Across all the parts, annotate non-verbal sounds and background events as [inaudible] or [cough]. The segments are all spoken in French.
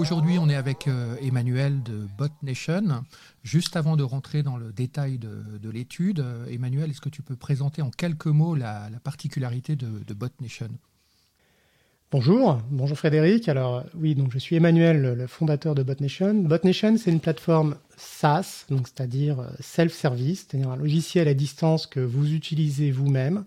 aujourd'hui, on est avec euh, Emmanuel de BotNation. Juste avant de rentrer dans le détail de, l'étude, euh, Emmanuel, est-ce que tu peux présenter en quelques mots la, particularité de, de, BotNation Bonjour, bonjour Frédéric. Alors oui, donc je suis Emmanuel, le fondateur de BotNation. BotNation, c'est une plateforme SaaS, donc c'est-à-dire euh, self-service, c'est-à-dire un logiciel à distance que vous utilisez vous-même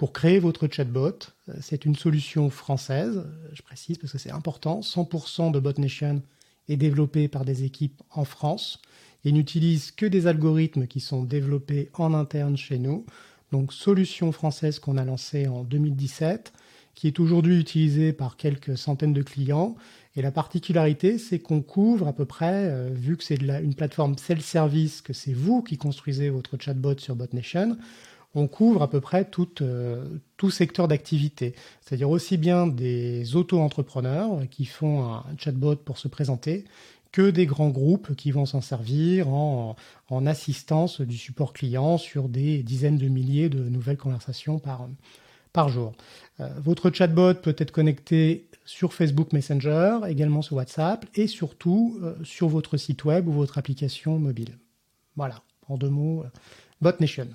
pour créer votre chatbot. Euh, c'est une solution française, euh, je précise parce que c'est important. 100% de BotNation est développé par des équipes en France et n'utilise que des algorithmes qui sont développés en interne chez nous. Donc solution française qu'on a lancée en 2017, qui est aujourd'hui utilisée par quelques centaines de clients. Et la particularité, c'est qu'on couvre à peu près, euh, vu que c'est une plateforme self-service, que c'est vous qui construisez votre chatbot sur BotNation, on couvre à peu près tout, euh, tout secteur d'activité. C'est-à-dire aussi bien des auto-entrepreneurs qui font un chatbot pour se présenter, que des grands groupes qui vont s'en servir en, assistance du support client sur des dizaines de milliers de nouvelles conversations par, jour. Euh, votre chatbot peut être connecté sur Facebook Messenger, également sur WhatsApp et surtout euh, sur votre site web ou votre application mobile. Voilà, en deux mots, BotNation.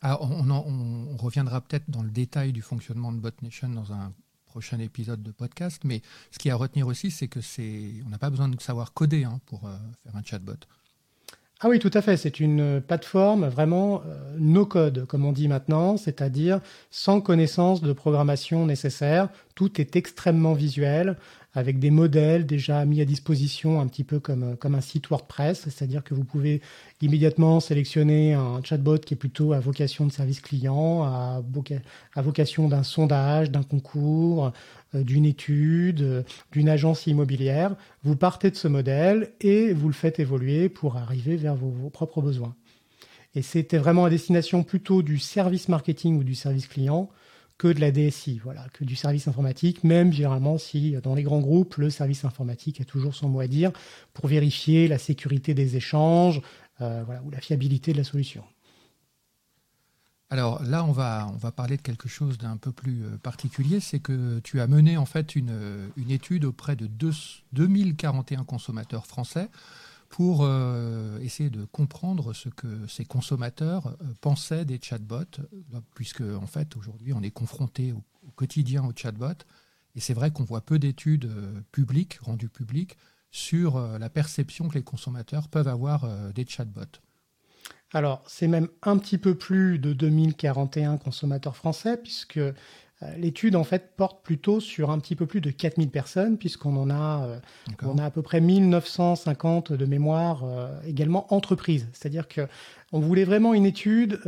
Alors, on, reviendra peut-être dans le détail du fonctionnement de BotNation dans un prochain épisode de podcast, mais ce qui est à retenir aussi, c'est que c'est, on n'a pas besoin de savoir coder hein, pour euh, faire un chatbot. Ah oui, tout à fait. C'est une plateforme vraiment euh, no code, comme on dit maintenant, c'est-à-dire sans connaissance de programmation nécessaire. Tout est extrêmement visuel avec des modèles déjà mis à disposition, un petit peu comme, un site WordPress, c'est-à-dire que vous pouvez immédiatement sélectionner un chatbot qui est plutôt à vocation de service client, à, vocation d'un sondage, d'un concours, euh, d'une étude, euh, d'une agence immobilière. Vous partez de ce modèle et vous le faites évoluer pour arriver vers vos propres besoins. Et c'était vraiment à destination plutôt du service marketing ou du service client que de la DSI, voilà, que du service informatique, même généralement si dans les grands groupes, le service informatique a toujours son mot à dire pour vérifier la sécurité des échanges euh, voilà, ou la fiabilité de la solution. Alors là, on va, on va parler de quelque chose d'un peu plus euh, particulier, c'est que tu as mené en fait une, une étude auprès de 2041 consommateurs français pour euh, essayer de comprendre ce que ces consommateurs euh, pensaient des chatbots, euh, puisque en fait aujourd'hui on est confronté au, quotidien aux chatbots, et c'est vrai qu'on voit peu d'études publiques, rendues publiques, sur la perception que les consommateurs peuvent avoir des chatbots. Alors, c'est même un petit peu plus de 2041 consommateurs français, puisque l'étude en fait porte plutôt sur un petit peu plus de 4000 personnes puisqu'on en a, euh, on a à peu près 1950 de mémoire euh, également entreprises. C'est-à-dire que on voulait vraiment une étude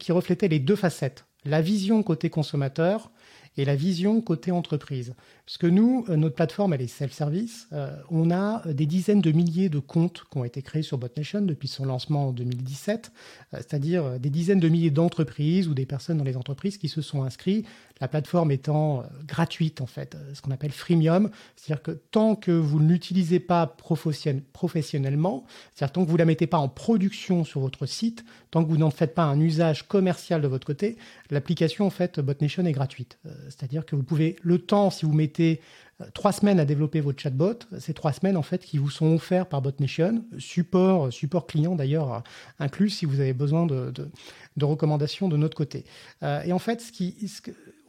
qui reflétait les deux facettes, la vision côté consommateur et la vision côté entreprise. Parce que nous, euh, notre plateforme, elle est self-service. Euh, on a des dizaines de milliers de comptes qui ont été créés sur BotNation depuis son lancement en 2017, euh, c'est-à-dire des dizaines de milliers d'entreprises ou des personnes dans les entreprises qui se sont inscrits, la plateforme étant gratuite en fait, ce qu'on appelle freemium, c'est-à-dire que tant que vous ne l'utilisez pas professionnellement, c'est-à-dire tant que vous ne la mettez pas en production sur votre site, tant que vous n'en faites pas un usage commercial de votre côté, l'application en fait BotNation est gratuite. C'est-à-dire que vous pouvez le temps si vous mettez euh, trois semaines à développer votre chatbot. Ces trois semaines, en fait, qui vous sont offerts par BotNation, support, support client d'ailleurs euh, inclus si vous avez besoin de, recommandations de notre côté. Euh, et en fait, ce qui,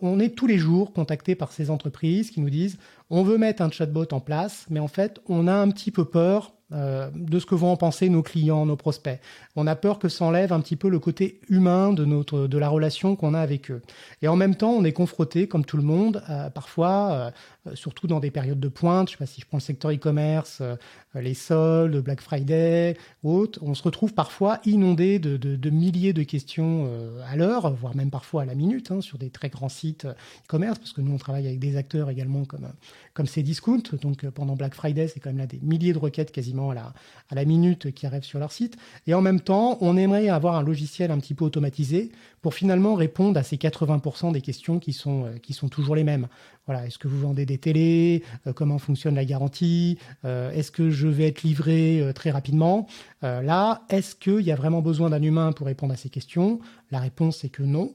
on est tous les jours contactés par ces entreprises qui nous disent on veut mettre un chatbot en place, mais en fait, on a un petit peu peur de ce que vont en penser nos clients, nos prospects. On a peur que ça enlève un petit peu le côté humain de notre de la relation qu'on a avec eux. Et en même temps, on est confronté, comme tout le monde, parfois euh, surtout dans des périodes de pointe. Je sais pas si je prends le secteur e-commerce, euh, les soldes, Black Friday autres. On se retrouve parfois inondé de, milliers de questions euh, à l'heure, voire même parfois à la minute, hein, sur des très grands sites e-commerce, parce que nous, on travaille avec des acteurs également comme, comme Cdiscount. Donc pendant Black Friday, c'est quand même là des milliers de requêtes quasiment à la, minute qui arrivent sur leur site. Et en même temps, on aimerait avoir un logiciel un petit peu automatisé pour finalement répondre à ces 80% des questions qui sont, qui sont toujours les mêmes. Voilà, est-ce que vous vendez des télés, comment fonctionne la garantie, est-ce que je vais être livré très rapidement. là, est-ce qu'il y a vraiment besoin d'un humain pour répondre à ces questions? La réponse est que non.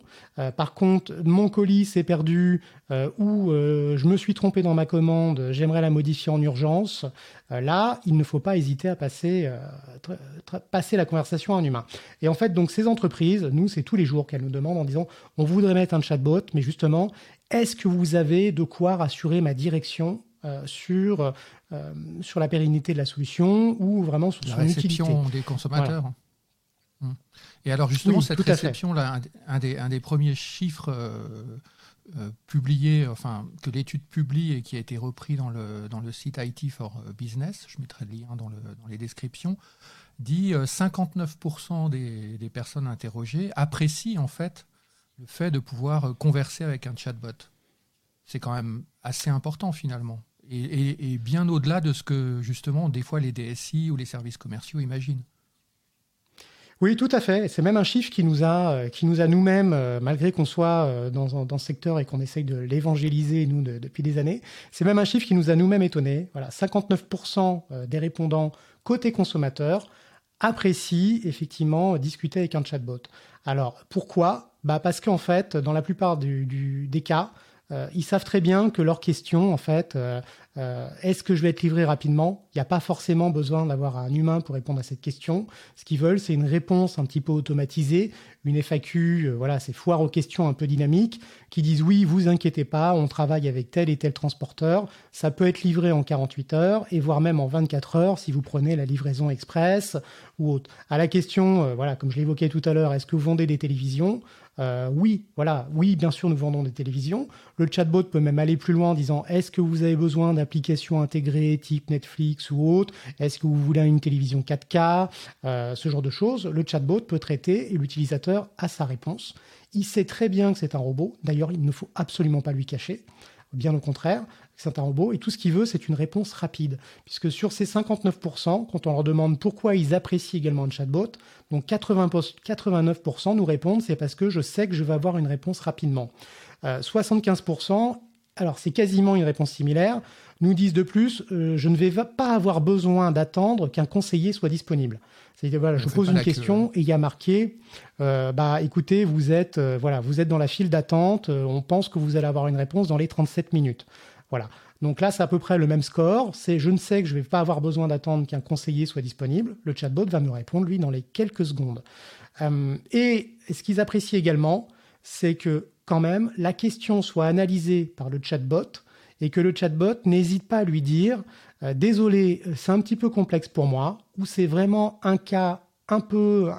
par contre, mon colis s'est perdu ou je me suis trompé dans ma commande, j'aimerais la modifier en urgence. là, il ne faut pas hésiter à passer, passer la conversation à un humain. Et en fait, donc ces entreprises, nous, c'est tous les jours qu'elles nous demandent en disant, on voudrait mettre un chatbot, mais justement, est-ce que vous avez de quoi rassurer ma direction euh, sur, euh, sur la pérennité de la solution ou vraiment sur la son réception des consommateurs hum. Et alors justement, cette réception-là, un, des, un des premiers chiffres euh, publiés, enfin que l'étude publie et qui a été repris dans le, site IT for Business, je mettrai le lien dans, le, dans les descriptions, dit 59% des, des, personnes interrogées apprécient en fait le fait de pouvoir euh, converser avec un chatbot. C'est quand même assez important finalement. Et, bien au-delà de ce que justement des fois les DSI ou les services commerciaux imaginent. Oui, tout à fait. C'est même un chiffre qui nous a, euh, qui nous a nous-mêmes, euh, malgré qu'on soit dans, dans, ce secteur et qu'on essaye de l'évangéliser, nous, depuis des années, c'est même un chiffre qui nous a nous-mêmes étonnés. Voilà, 59% des répondants côté consommateur apprécient effectivement discuter avec un chatbot. Alors, pourquoi? Bah Parce qu'en fait, dans la plupart des cas, euh, ils savent très bien que leur question, en fait, euh, euh, est-ce que je vais être livré rapidement? Il n'y a pas forcément besoin d'avoir un humain pour répondre à cette question. Ce qu'ils veulent, c'est une réponse un petit peu automatisée, une FAQ, voilà, c'est foire aux questions un peu dynamiques, qui disent oui, vous inquiétez pas, on travaille avec tel et tel transporteur, ça peut être livré en 48 heures et voire même en 24 heures si vous prenez la livraison express ou autre. À la question, voilà, comme je l'évoquais tout à l'heure, est-ce que vous vendez des télévisions? Euh, oui, voilà, oui, bien sûr, nous vendons des télévisions. Le chatbot peut même aller plus loin en disant est-ce que vous avez besoin d'applications intégrées type Netflix ou autre Est-ce que vous voulez une télévision 4K euh, Ce genre de choses. Le chatbot peut traiter et l'utilisateur a sa réponse. Il sait très bien que c'est un robot. D'ailleurs, il ne faut absolument pas lui cacher. Bien au contraire, c'est un robot et tout ce qu'il veut, c'est une réponse rapide. Puisque sur ces 59%, quand on leur demande pourquoi ils apprécient également un chatbot, donc 89% nous répondent c'est parce que je sais que je vais avoir une réponse rapidement. 75%, euh, alors c'est quasiment une réponse similaire, nous disent de plus euh, je ne vais pas avoir besoin d'attendre qu'un conseiller soit disponible. C'est-à-dire voilà, je pose une question et il y a marqué euh, bah écoutez, vous êtes voilà, vous êtes dans la file d'attente, on pense que vous allez avoir une réponse dans les 37 minutes. Voilà. Donc là, c'est à peu près le même score. C'est je ne sais que je ne vais pas avoir besoin d'attendre qu'un conseiller soit disponible. Le chatbot va me répondre, lui, dans les quelques secondes. Euh, et ce qu'ils apprécient également, c'est que quand même, la question soit analysée par le chatbot et que le chatbot n'hésite pas à lui dire euh, Désolé, c'est un petit peu complexe pour moi, ou c'est vraiment un cas un peu,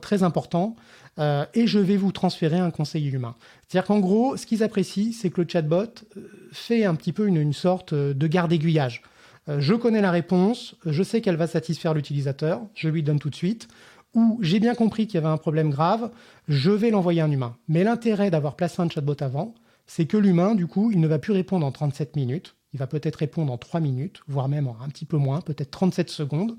très important, euh, et je vais vous transférer un conseiller humain. C'est-à-dire qu'en gros, ce qu'ils apprécient, c'est que le chatbot euh, fait un petit peu une, sorte euh, de garde aiguillage. je connais la réponse, je sais qu'elle va satisfaire l'utilisateur, je lui donne tout de suite. Ou j'ai bien compris qu'il y avait un problème grave, je vais l'envoyer un humain. Mais l'intérêt d'avoir placé un chatbot avant, c'est que l'humain, du coup, il ne va plus répondre en 37 minutes, il va peut-être répondre en 3 minutes, voire même en un petit peu moins, peut-être 37 secondes,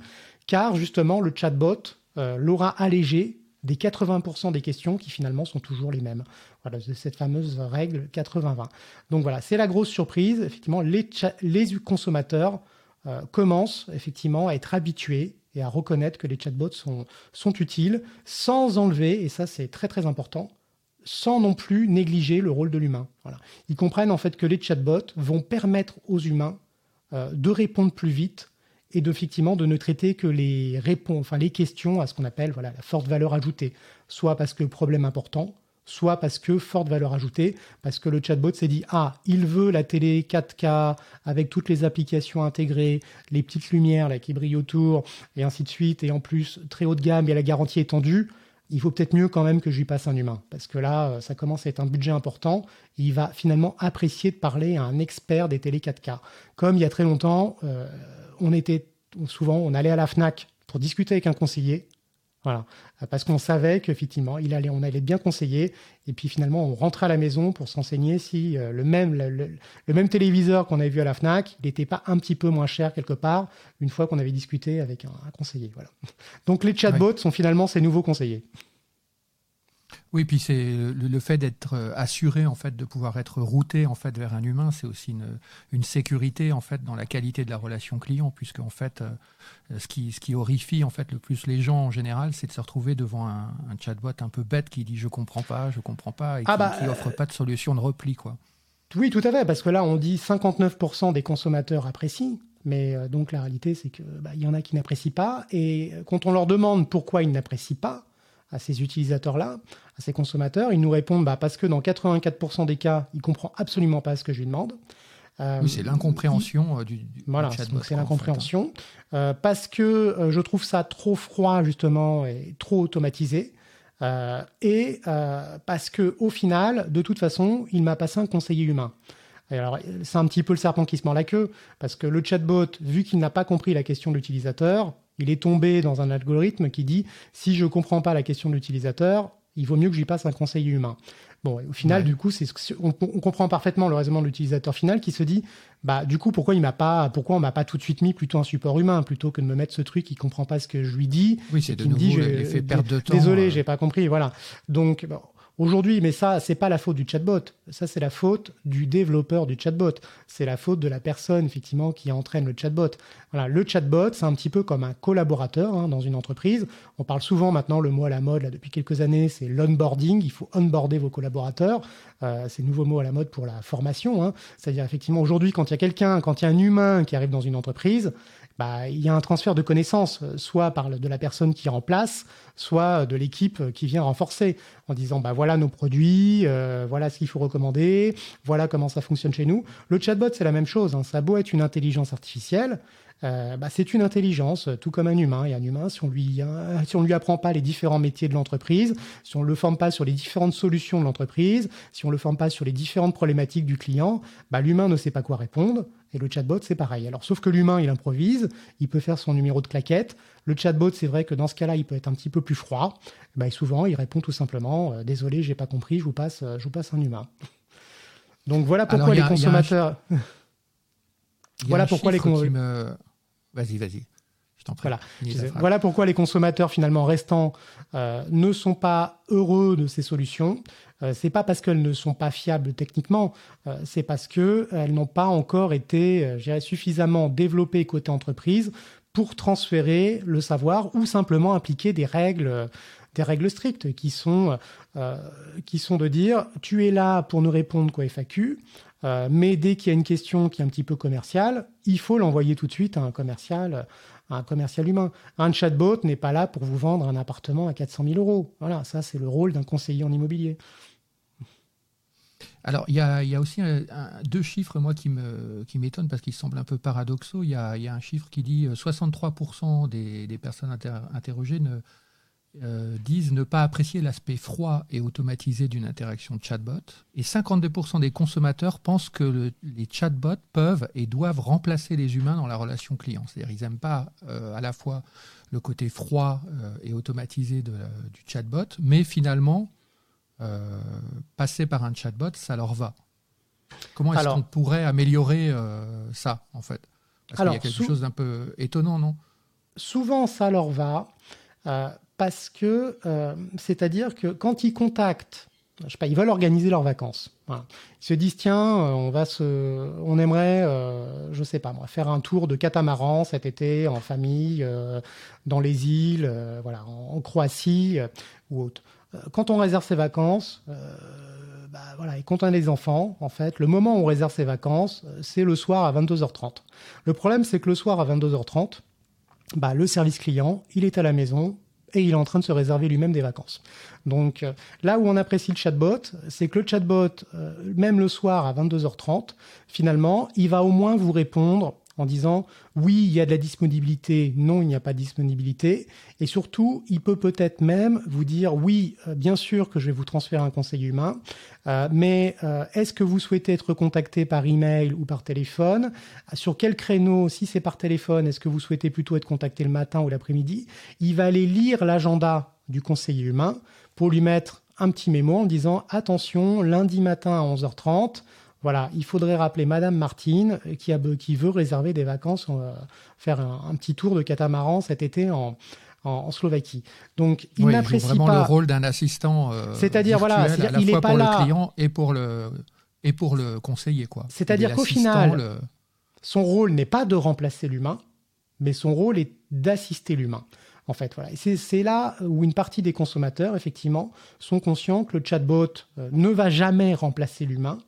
car justement le chatbot l'aura allégé des 80% des questions qui finalement sont toujours les mêmes. Voilà, cette fameuse règle 80-20. Donc voilà, c'est la grosse surprise. Effectivement, les, les consommateurs euh, commencent effectivement à être habitués et à reconnaître que les chatbots sont, utiles sans enlever, et ça c'est très très important, sans non plus négliger le rôle de l'humain. Ils comprennent en fait que les chatbots vont permettre aux humains euh, de répondre plus vite et effectivement de ne traiter que les réponses, enfin les questions à ce qu'on appelle voilà la forte valeur ajoutée, soit parce que problème important, soit parce que forte valeur ajoutée, parce que le chatbot s'est dit ah il veut la télé 4K avec toutes les applications intégrées, les petites lumières là qui brillent autour et ainsi de suite, et en plus très haut de gamme et la garantie étendue. Il vaut peut-être mieux quand même que je lui passe un humain, parce que là, euh, ça commence à être un budget important. il va finalement apprécier de parler à un expert des télé 4K. Comme il y a très longtemps, euh, on était souvent, on allait à la Fnac pour discuter avec un conseiller. Voilà, parce qu'on savait qu'effectivement, il allait, on allait bien conseiller. Et puis finalement, on rentrait à la maison pour s'enseigner si euh, le, même, le, même téléviseur qu'on avait vu à la Fnac, il n'était pas un petit peu moins cher quelque part une fois qu'on avait discuté avec un, conseiller. Voilà. Donc les chatbots sont finalement ces nouveaux conseillers. Oui, puis c'est le, fait d'être euh, assuré en fait de pouvoir être routé en fait vers un humain, c'est aussi une, une, sécurité en fait dans la qualité de la relation client, puisque en fait euh, ce qui ce qui horrifie en fait le plus les gens en général, c'est de se retrouver devant un, un, chatbot un peu bête qui dit je comprends pas, je comprends pas et ah qui, bah, offre pas de solution de repli quoi. Oui, tout à fait, parce que là on dit 59% des consommateurs apprécient. Mais euh, donc la réalité, c'est qu'il bah, y en a qui n'apprécient pas. Et quand on leur demande pourquoi ils n'apprécient pas, à ces utilisateurs-là, à ces consommateurs. Ils nous répondent bah, parce que dans 84% des cas, il comprend absolument pas ce que je lui demande. Euh, oui, c'est l'incompréhension euh, du, du, Voilà, c'est l'incompréhension. Euh, parce que je trouve ça trop froid, justement, et trop automatisé. et parce que au final, de toute façon, il m'a passé un conseiller humain. alors, c'est un petit peu le serpent qui se mord la queue, parce que le chatbot, vu qu'il n'a pas compris la question de l'utilisateur, il est tombé dans un algorithme qui dit si je ne comprends pas la question de l'utilisateur, il vaut mieux que j'y passe un conseiller humain. Bon, au final, du coup, c'est on, on, comprend parfaitement le raisonnement de l'utilisateur final qui se dit, bah, du coup, pourquoi il m'a pas, pourquoi on m'a pas tout de suite mis plutôt un support humain plutôt que de me mettre ce truc qui comprend pas ce que je lui dis. Oui, c'est de nouveau dit, l'effet perte de temps. Désolé, euh. j'ai pas compris, voilà. Donc, bon, Aujourd'hui, mais ça, c'est pas la faute du chatbot. Ça, c'est la faute du développeur du chatbot. C'est la faute de la personne, effectivement, qui entraîne le chatbot. Voilà, le chatbot, c'est un petit peu comme un collaborateur hein, dans une entreprise. On parle souvent maintenant, le mot à la mode, là, depuis quelques années, c'est l'onboarding. Il faut onboarder vos collaborateurs. Euh, c'est nouveau mot à la mode pour la formation. Hein. C'est-à-dire, effectivement, aujourd'hui, quand il y a quelqu'un, quand il y a un humain qui arrive dans une entreprise, bah, il y a un transfert de connaissances, euh, soit par de la personne qui remplace, soit de l'équipe qui vient renforcer, en disant bah voilà nos produits, euh, voilà ce qu'il faut recommander, voilà comment ça fonctionne chez nous. Le chatbot c'est la même chose, hein. ça a beau être une intelligence artificielle, euh, bah, c'est une intelligence, tout comme un humain. Et un humain, si on lui, si on lui apprend pas les différents métiers de l'entreprise, si on le forme pas sur les différentes solutions de l'entreprise, si on le forme pas sur les différentes problématiques du client, bah, l'humain ne sait pas quoi répondre. Et le chatbot, c'est pareil. Alors, sauf que l'humain, il improvise, il peut faire son numéro de claquette. Le chatbot, c'est vrai que dans ce cas-là, il peut être un petit peu plus froid. Bah, et souvent, il répond tout simplement euh, Désolé, j'ai pas compris, je vous passe, euh, je vous passe un humain. Donc voilà pourquoi les consommateurs. [laughs] voilà pourquoi les consommateurs. Vas-y, vas-y. Voilà. voilà pourquoi les consommateurs finalement restants euh, ne sont pas heureux de ces solutions. Euh, c'est pas parce qu'elles ne sont pas fiables techniquement, euh, c'est parce que elles n'ont pas encore été, suffisamment développées côté entreprise pour transférer le savoir ou simplement appliquer des règles, des règles strictes qui sont, qui sont de dire tu es là pour nous répondre quoi FAQ. Euh, mais dès qu'il y a une question qui est un petit peu commerciale, il faut l'envoyer tout de suite à un commercial, un commercial humain. Un chatbot n'est pas là pour vous vendre un appartement à 400 000 euros. Voilà, ça c'est le rôle d'un conseiller en immobilier. Alors, il y a, aussi deux chiffres, moi, qui m'étonnent parce qu'ils semblent un peu paradoxaux. Il y, a, un chiffre qui dit 63% euh, des, des personnes interrogées euh, disent ne pas apprécier l'aspect froid et automatisé d'une interaction de chatbot. Et 52% des consommateurs pensent que les chatbots peuvent et doivent remplacer les humains dans la relation client. C'est-à-dire qu'ils n'aiment pas euh, à la fois le côté froid et automatisé du chatbot, mais finalement, passer par un chatbot, ça leur va. Comment est-ce qu'on pourrait améliorer ça, en fait? Parce qu'il y a quelque chose d'un peu étonnant, non? Souvent, ça leur va parce que, euh, c'est-à-dire que quand ils contactent, je sais pas, ils veulent organiser leurs vacances. Ils se disent tiens, euh, on va se, on aimerait, euh, je sais pas moi, faire un tour de catamaran cet été en famille, dans les îles, voilà, en, Croatie ou autre. Quand on réserve ses vacances, bah, voilà, et quand on a des enfants, en fait, le moment où on réserve ses vacances, c'est le soir à 22h30. Le problème, c'est que le soir à 22h30, bah, le service client, il est à la maison, et il est en train de se réserver lui-même des vacances. Donc euh, là où on apprécie le chatbot, c'est que le chatbot, euh, même le soir à 22h30, finalement, il va au moins vous répondre en disant oui, il y a de la disponibilité, non, il n'y a pas de disponibilité. Et surtout, il peut peut-être même vous dire oui, euh, bien sûr que je vais vous transférer un conseil humain, euh, mais euh, est-ce que vous souhaitez être contacté par email ou par téléphone? Sur quel créneau Si c'est par téléphone, est-ce que vous souhaitez plutôt être contacté le matin ou l'après-midi? Il va aller lire l'agenda du conseiller humain pour lui mettre un petit mémo en disant attention, lundi matin à 11h30, voilà, il faudrait rappeler Madame Martine qui, a, qui veut réserver des vacances, euh, faire un, petit tour de catamaran cet été en, en, Slovaquie. Donc, il n'apprécie vraiment le rôle d'un assistant. Euh, C'est-à-dire, voilà, il est pas pour le client et pour le et pour le conseiller, quoi. C'est-à-dire qu'au final, son rôle n'est pas de remplacer l'humain, mais son rôle est d'assister l'humain. En fait, voilà. C'est là où une partie des consommateurs, effectivement, sont conscients que le chatbot euh, ne va jamais remplacer l'humain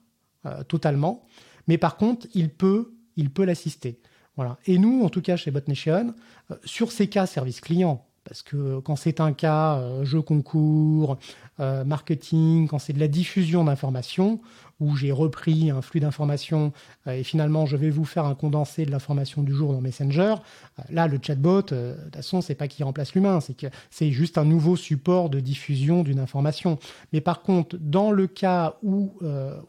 euh, totalement, mais par contre, il peut, il peut l'assister. Voilà. Et nous, en tout cas chez BotNation, euh, sur ces cas service client, parce que quand c'est un cas jeu concours, marketing, quand c'est de la diffusion d'informations, où j'ai repris un flux d'informations euh, et finalement je vais vous faire un condensé de l'information du jour dans Messenger. Euh, là, le chatbot, euh, de toute façon, c'est pas qu'il remplace l'humain, c'est que c'est juste un nouveau support de diffusion d'une information. Mais par contre, dans le cas où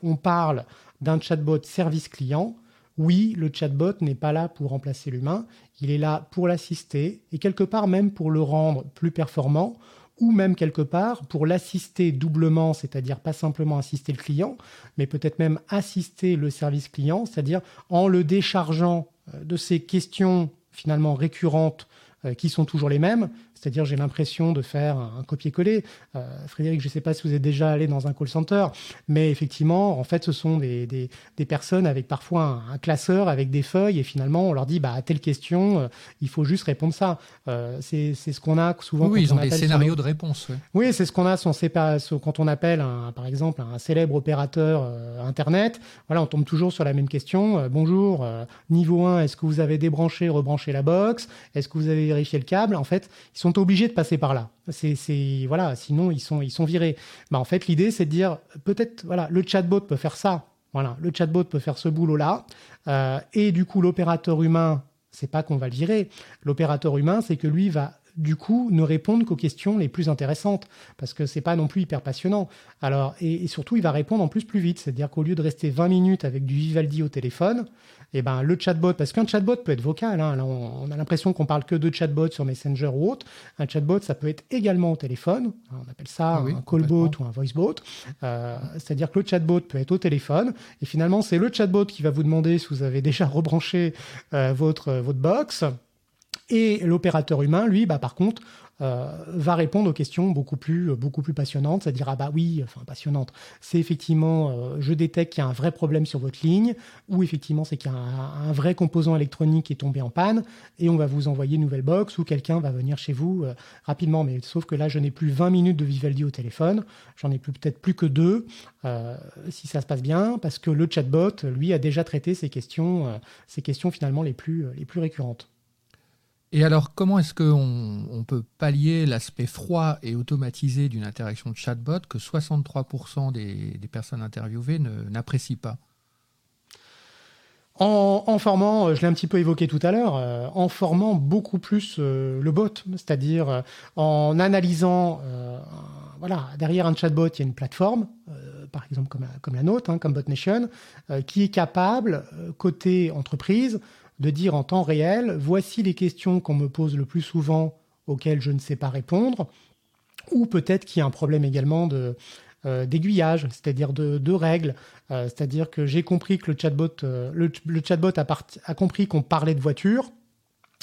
on parle d'un chatbot service client, oui, le chatbot n'est pas là pour remplacer l'humain, il est là pour l'assister et quelque part même pour le rendre plus performant ou même quelque part pour l'assister doublement, c'est-à-dire pas simplement assister le client, mais peut-être même assister le service client, c'est-à-dire en le déchargeant euh, de ces questions finalement récurrentes euh, qui sont toujours les mêmes, c'est-à-dire, j'ai l'impression de faire un, copier-coller. Euh, Frédéric, je ne sais pas si vous êtes déjà allé dans un call center, mais effectivement, en fait, ce sont des, des, personnes avec parfois un, classeur, avec des feuilles, et finalement, on leur dit, bah, à telle question, euh, il faut juste répondre ça. Euh, c'est ce qu'on a souvent. Oui, ils ont des scénarios de réponse. Oui, c'est ce qu'on a quand on appelle, un, par exemple, un célèbre opérateur Internet. Voilà, on tombe toujours sur la même question. bonjour, niveau 1, est-ce que vous avez débranché, rebranché la box? Est-ce que vous avez vérifié le câble? En fait, ils sont obligés de passer par là. C'est voilà, sinon ils sont ils sont virés. Bah, en fait, l'idée c'est de dire peut-être voilà, le chatbot peut faire ça. Voilà, le chatbot peut faire ce boulot là. Euh, et du coup, l'opérateur humain, c'est pas qu'on va le virer. L'opérateur humain, c'est que lui va du coup, ne répondre qu'aux questions les plus intéressantes, parce que c'est pas non plus hyper passionnant. Alors, et, surtout, il va répondre en plus plus vite, c'est-à-dire qu'au lieu de rester 20 minutes avec du Vivaldi au téléphone, et eh ben le chatbot, parce qu'un chatbot peut être vocal, hein, on, a l'impression qu'on parle que de chatbot sur Messenger ou autre. Un chatbot, ça peut être également au téléphone. On appelle ça ah un callbot ou un voicebot. Euh, c'est-à-dire que le chatbot peut être au téléphone, et finalement, c'est le chatbot qui va vous demander si vous avez déjà [laughs] rebranché euh, votre votre box et l'opérateur humain, lui, bah, par contre, euh, va répondre aux questions beaucoup plus, beaucoup plus passionnantes, c'est-à-dire ah bah oui, enfin passionnante, c'est effectivement euh, je détecte qu'il y a un vrai problème sur votre ligne, ou effectivement c'est qu'il y a un, vrai composant électronique qui est tombé en panne, et on va vous envoyer une nouvelle box, ou quelqu'un va venir chez vous euh, rapidement, mais sauf que là je n'ai plus 20 minutes de Vivaldi au téléphone, j'en ai plus peut-être plus que deux, si ça se passe bien, parce que le chatbot, lui, a déjà traité ces questions, ces questions finalement les plus, les plus récurrentes. Et alors, comment est-ce qu'on on peut pallier l'aspect froid et automatisé d'une interaction de chatbot que 63% des, personnes interviewées n'apprécient pas? En, formant, je l'ai un petit peu évoqué tout à l'heure, euh, en formant beaucoup plus euh, le bot, c'est-à-dire euh, en analysant, voilà, derrière un chatbot, il y a une plateforme, par exemple comme, comme la nôtre, hein, comme BotNation, qui est capable, côté entreprise, de dire en temps réel, voici les questions qu'on me pose le plus souvent auxquelles je ne sais pas répondre, ou peut-être qu'il y a un problème également de, euh, d'aiguillage, c'est-à-dire de, règles, euh, c'est-à-dire que j'ai compris que le chatbot, euh, le, chatbot a, compris qu'on parlait de voiture,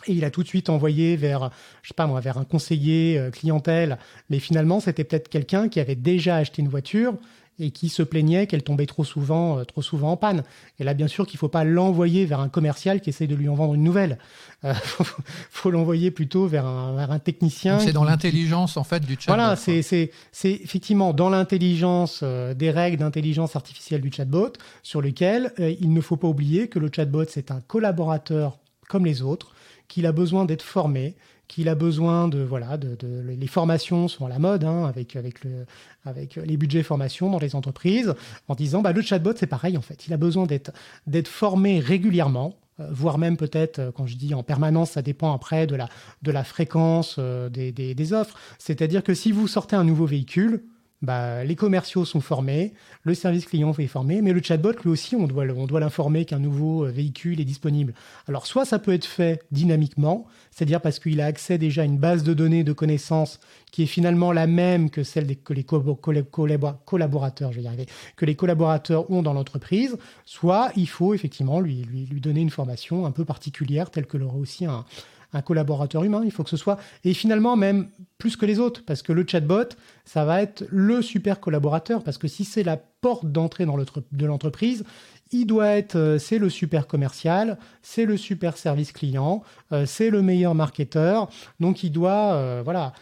et il a tout de suite envoyé vers, je sais pas moi, vers un conseiller clientèle. Mais finalement, c'était peut-être quelqu'un qui avait déjà acheté une voiture et qui se plaignait qu'elle tombait trop souvent, euh, trop souvent en panne. Et là, bien sûr, qu'il ne faut pas l'envoyer vers un commercial qui essaye de lui en vendre une nouvelle. Il euh, [laughs] faut, l'envoyer plutôt vers un, vers un technicien. C'est dans l'intelligence en fait du chatbot. Voilà, c'est effectivement dans l'intelligence euh, des règles d'intelligence artificielle du chatbot, sur lesquelles il ne faut pas oublier que le chatbot c'est un collaborateur comme les autres, qu'il a besoin d'être formé, qu'il a besoin de voilà de, les formations sont à la mode hein, avec avec le avec les budgets formation dans les entreprises en disant bah le chatbot c'est pareil en fait il a besoin d'être d'être formé régulièrement euh, voire même peut-être, euh, quand je dis en permanence, ça dépend après de la, de la fréquence euh, des, des, des offres. C'est-à-dire que si vous sortez un nouveau véhicule, bah, les commerciaux sont formés, le service client est formé, mais le chatbot, lui aussi, on doit, on doit l'informer qu'un nouveau euh, véhicule est disponible. Alors, soit ça peut être fait dynamiquement, c'est-à-dire parce qu'il a accès déjà à une base de données de connaissances qui est finalement la même que celle que les collaborateurs, je vais y arriver, que les collaborateurs ont dans l'entreprise, soit il faut effectivement lui, lui, lui donner une formation un peu particulière, telle que l'aurait aussi un, un collaborateur humain. Il faut que ce soit, et finalement même plus que les autres, parce que le chatbot, ça va être le super collaborateur, parce que si c'est la porte d'entrée dans de l'entreprise, il doit être, euh, c'est le super commercial, c'est le super service client, euh, c'est le meilleur marketeur. Donc il doit, euh, voilà,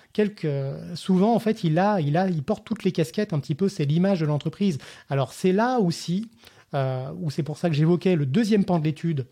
souvent en fait il a, il a, il porte toutes les casquettes un petit peu. C'est l'image de l'entreprise. Alors c'est là aussi où c'est pour ça que j'évoquais le deuxième pan de l'étude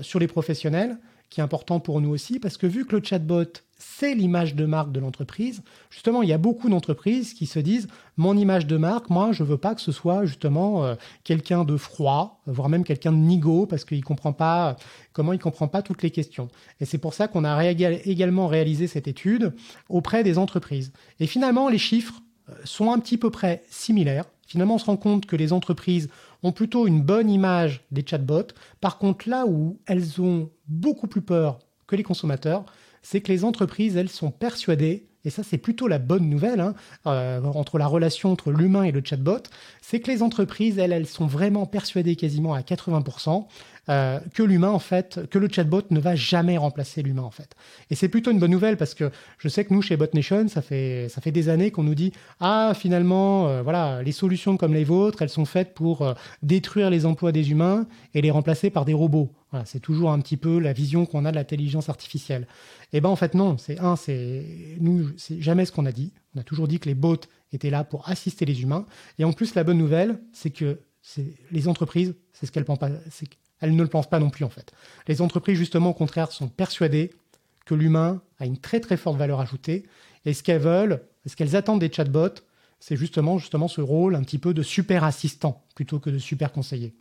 sur les professionnels qui est important pour nous aussi, parce que vu que le chatbot, c'est l'image de marque de l'entreprise, justement, il y a beaucoup d'entreprises qui se disent, mon image de marque, moi, je veux pas que ce soit justement euh, quelqu'un de froid, voire même quelqu'un de nigo, parce qu'il comprend pas, comment il comprend pas toutes les questions. Et c'est pour ça qu'on a également réalisé cette étude auprès des entreprises. Et finalement, les chiffres euh, sont un petit peu près similaires. Finalement, on se rend compte que les entreprises ont plutôt une bonne image des chatbots. Par contre, là où elles ont beaucoup plus peur que les consommateurs, c'est que les entreprises, elles sont persuadées, et ça c'est plutôt la bonne nouvelle, hein, euh, entre la relation entre l'humain et le chatbot, c'est que les entreprises, elles, elles sont vraiment persuadées quasiment à 80% euh, que l'humain, en fait, que le chatbot ne va jamais remplacer l'humain, en fait. Et c'est plutôt une bonne nouvelle parce que je sais que nous, chez BotNation, ça fait, ça fait des années qu'on nous dit Ah, finalement, euh, voilà, les solutions comme les vôtres, elles sont faites pour détruire les emplois des humains et les remplacer par des robots. C'est toujours un petit peu la vision qu'on a de l'intelligence artificielle. Et eh ben en fait non, c'est un, c'est nous, c'est jamais ce qu'on a dit. On a toujours dit que les bots étaient là pour assister les humains. Et en plus, la bonne nouvelle, c'est que les entreprises, c'est ce qu'elles pensent pas, ne le pensent pas non plus en fait. Les entreprises justement au contraire sont persuadées que l'humain a une très très forte valeur ajoutée et ce qu'elles veulent, ce qu'elles attendent des chatbots, c'est justement justement ce rôle un petit peu de super assistant plutôt que de super conseiller.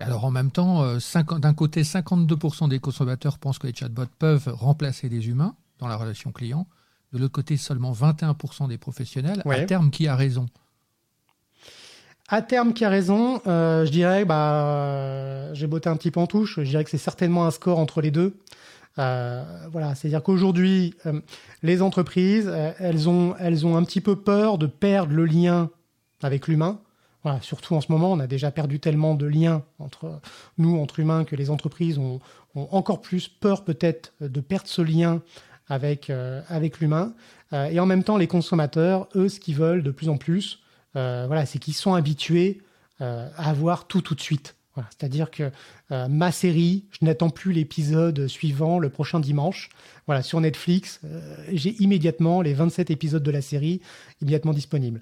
Alors en même temps, euh, d'un côté, 52% des consommateurs pensent que les chatbots peuvent remplacer des humains dans la relation client. De l'autre côté, seulement 21% des professionnels. À terme, qui a raison? À terme, qui a raison, euh, je dirais, bah, j'ai botté un petit peu en touche, je dirais que c'est certainement un score entre les deux. Euh, voilà, c'est-à-dire qu'aujourd'hui, euh, les entreprises, elles, ont, elles ont un petit peu peur de perdre le lien avec l'humain. Voilà, surtout en ce moment, on a déjà perdu tellement de liens entre nous, entre humains, que les entreprises ont, encore plus peur peut-être de perdre ce lien avec, avec l'humain. et en même temps, les consommateurs, eux, ce qu'ils veulent de plus en plus, euh, voilà, c'est qu'ils sont habitués euh, à avoir tout tout de suite. C'est-à-dire que euh, ma série, je n'attends plus l'épisode suivant le prochain dimanche. Voilà, sur Netflix, j'ai immédiatement les 27 épisodes de la série immédiatement disponibles.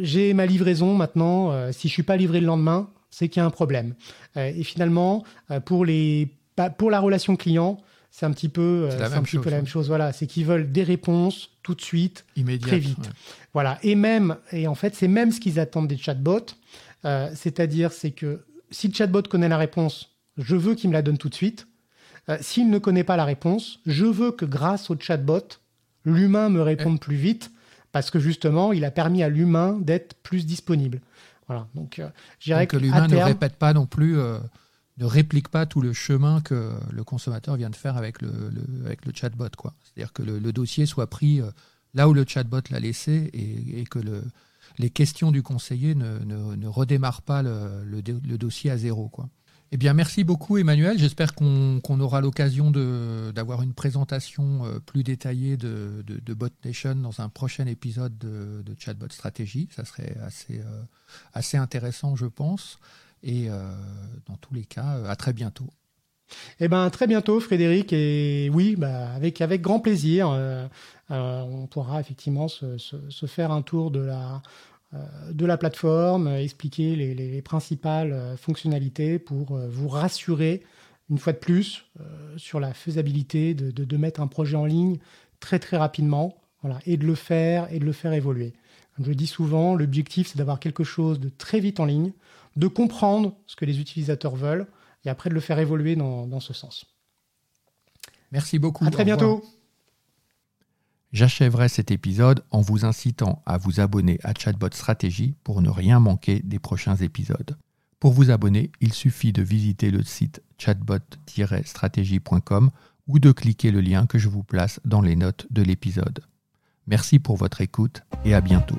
j'ai ma livraison maintenant. si je suis pas livré le lendemain, c'est qu'il y a un problème. et finalement, pour les pour la relation client, c'est un petit peu, la, même, chose, la même chose. Voilà, c'est qu'ils veulent des réponses tout de suite, très vite. Voilà, et même, et en fait, c'est même ce qu'ils attendent des chatbots. Euh, c'est-à-dire, c'est que si le chatbot connaît la réponse, je veux qu'il me la donne tout de suite. Euh, s'il ne connaît pas la réponse, je veux que grâce au chatbot, l'humain me réponde plus vite, parce que justement, il a permis à l'humain d'être plus disponible. Voilà. Donc, euh, que l'humain ne répète pas non plus ne réplique pas tout le chemin que le consommateur vient de faire avec le, avec le chatbot. C'est-à-dire que le, dossier soit pris euh, là où le chatbot l'a laissé et, que le, les questions du conseiller ne, redémarrent pas le, dossier à zéro. Quoi. Eh bien, merci beaucoup Emmanuel. J'espère qu'on aura l'occasion d'avoir une présentation euh, plus détaillée de, de, Bot Nation dans un prochain épisode de, Chatbot Stratégie. Ça serait assez, euh, intéressant, je pense. Et euh, dans tous les cas, à très bientôt. Eh ben très bientôt, Frédéric. Et oui, bah, avec avec grand plaisir, euh, on pourra effectivement se, faire un tour de la de la plateforme, expliquer les, les, principales fonctionnalités pour vous rassurer une fois de plus sur la faisabilité de, de, mettre un projet en ligne très très rapidement, voilà, et de le faire et de le faire évoluer. Comme je dis souvent, l'objectif c'est d'avoir quelque chose de très vite en ligne de comprendre ce que les utilisateurs veulent et après de le faire évoluer dans, ce sens. Merci beaucoup. À très bientôt. J'achèverai cet épisode en vous incitant à vous abonner à Chatbot Stratégie pour ne rien manquer des prochains épisodes. Pour vous abonner, il suffit de visiter le site chatbot-stratégie.com ou de cliquer le lien que je vous place dans les notes de l'épisode. Merci pour votre écoute et à bientôt.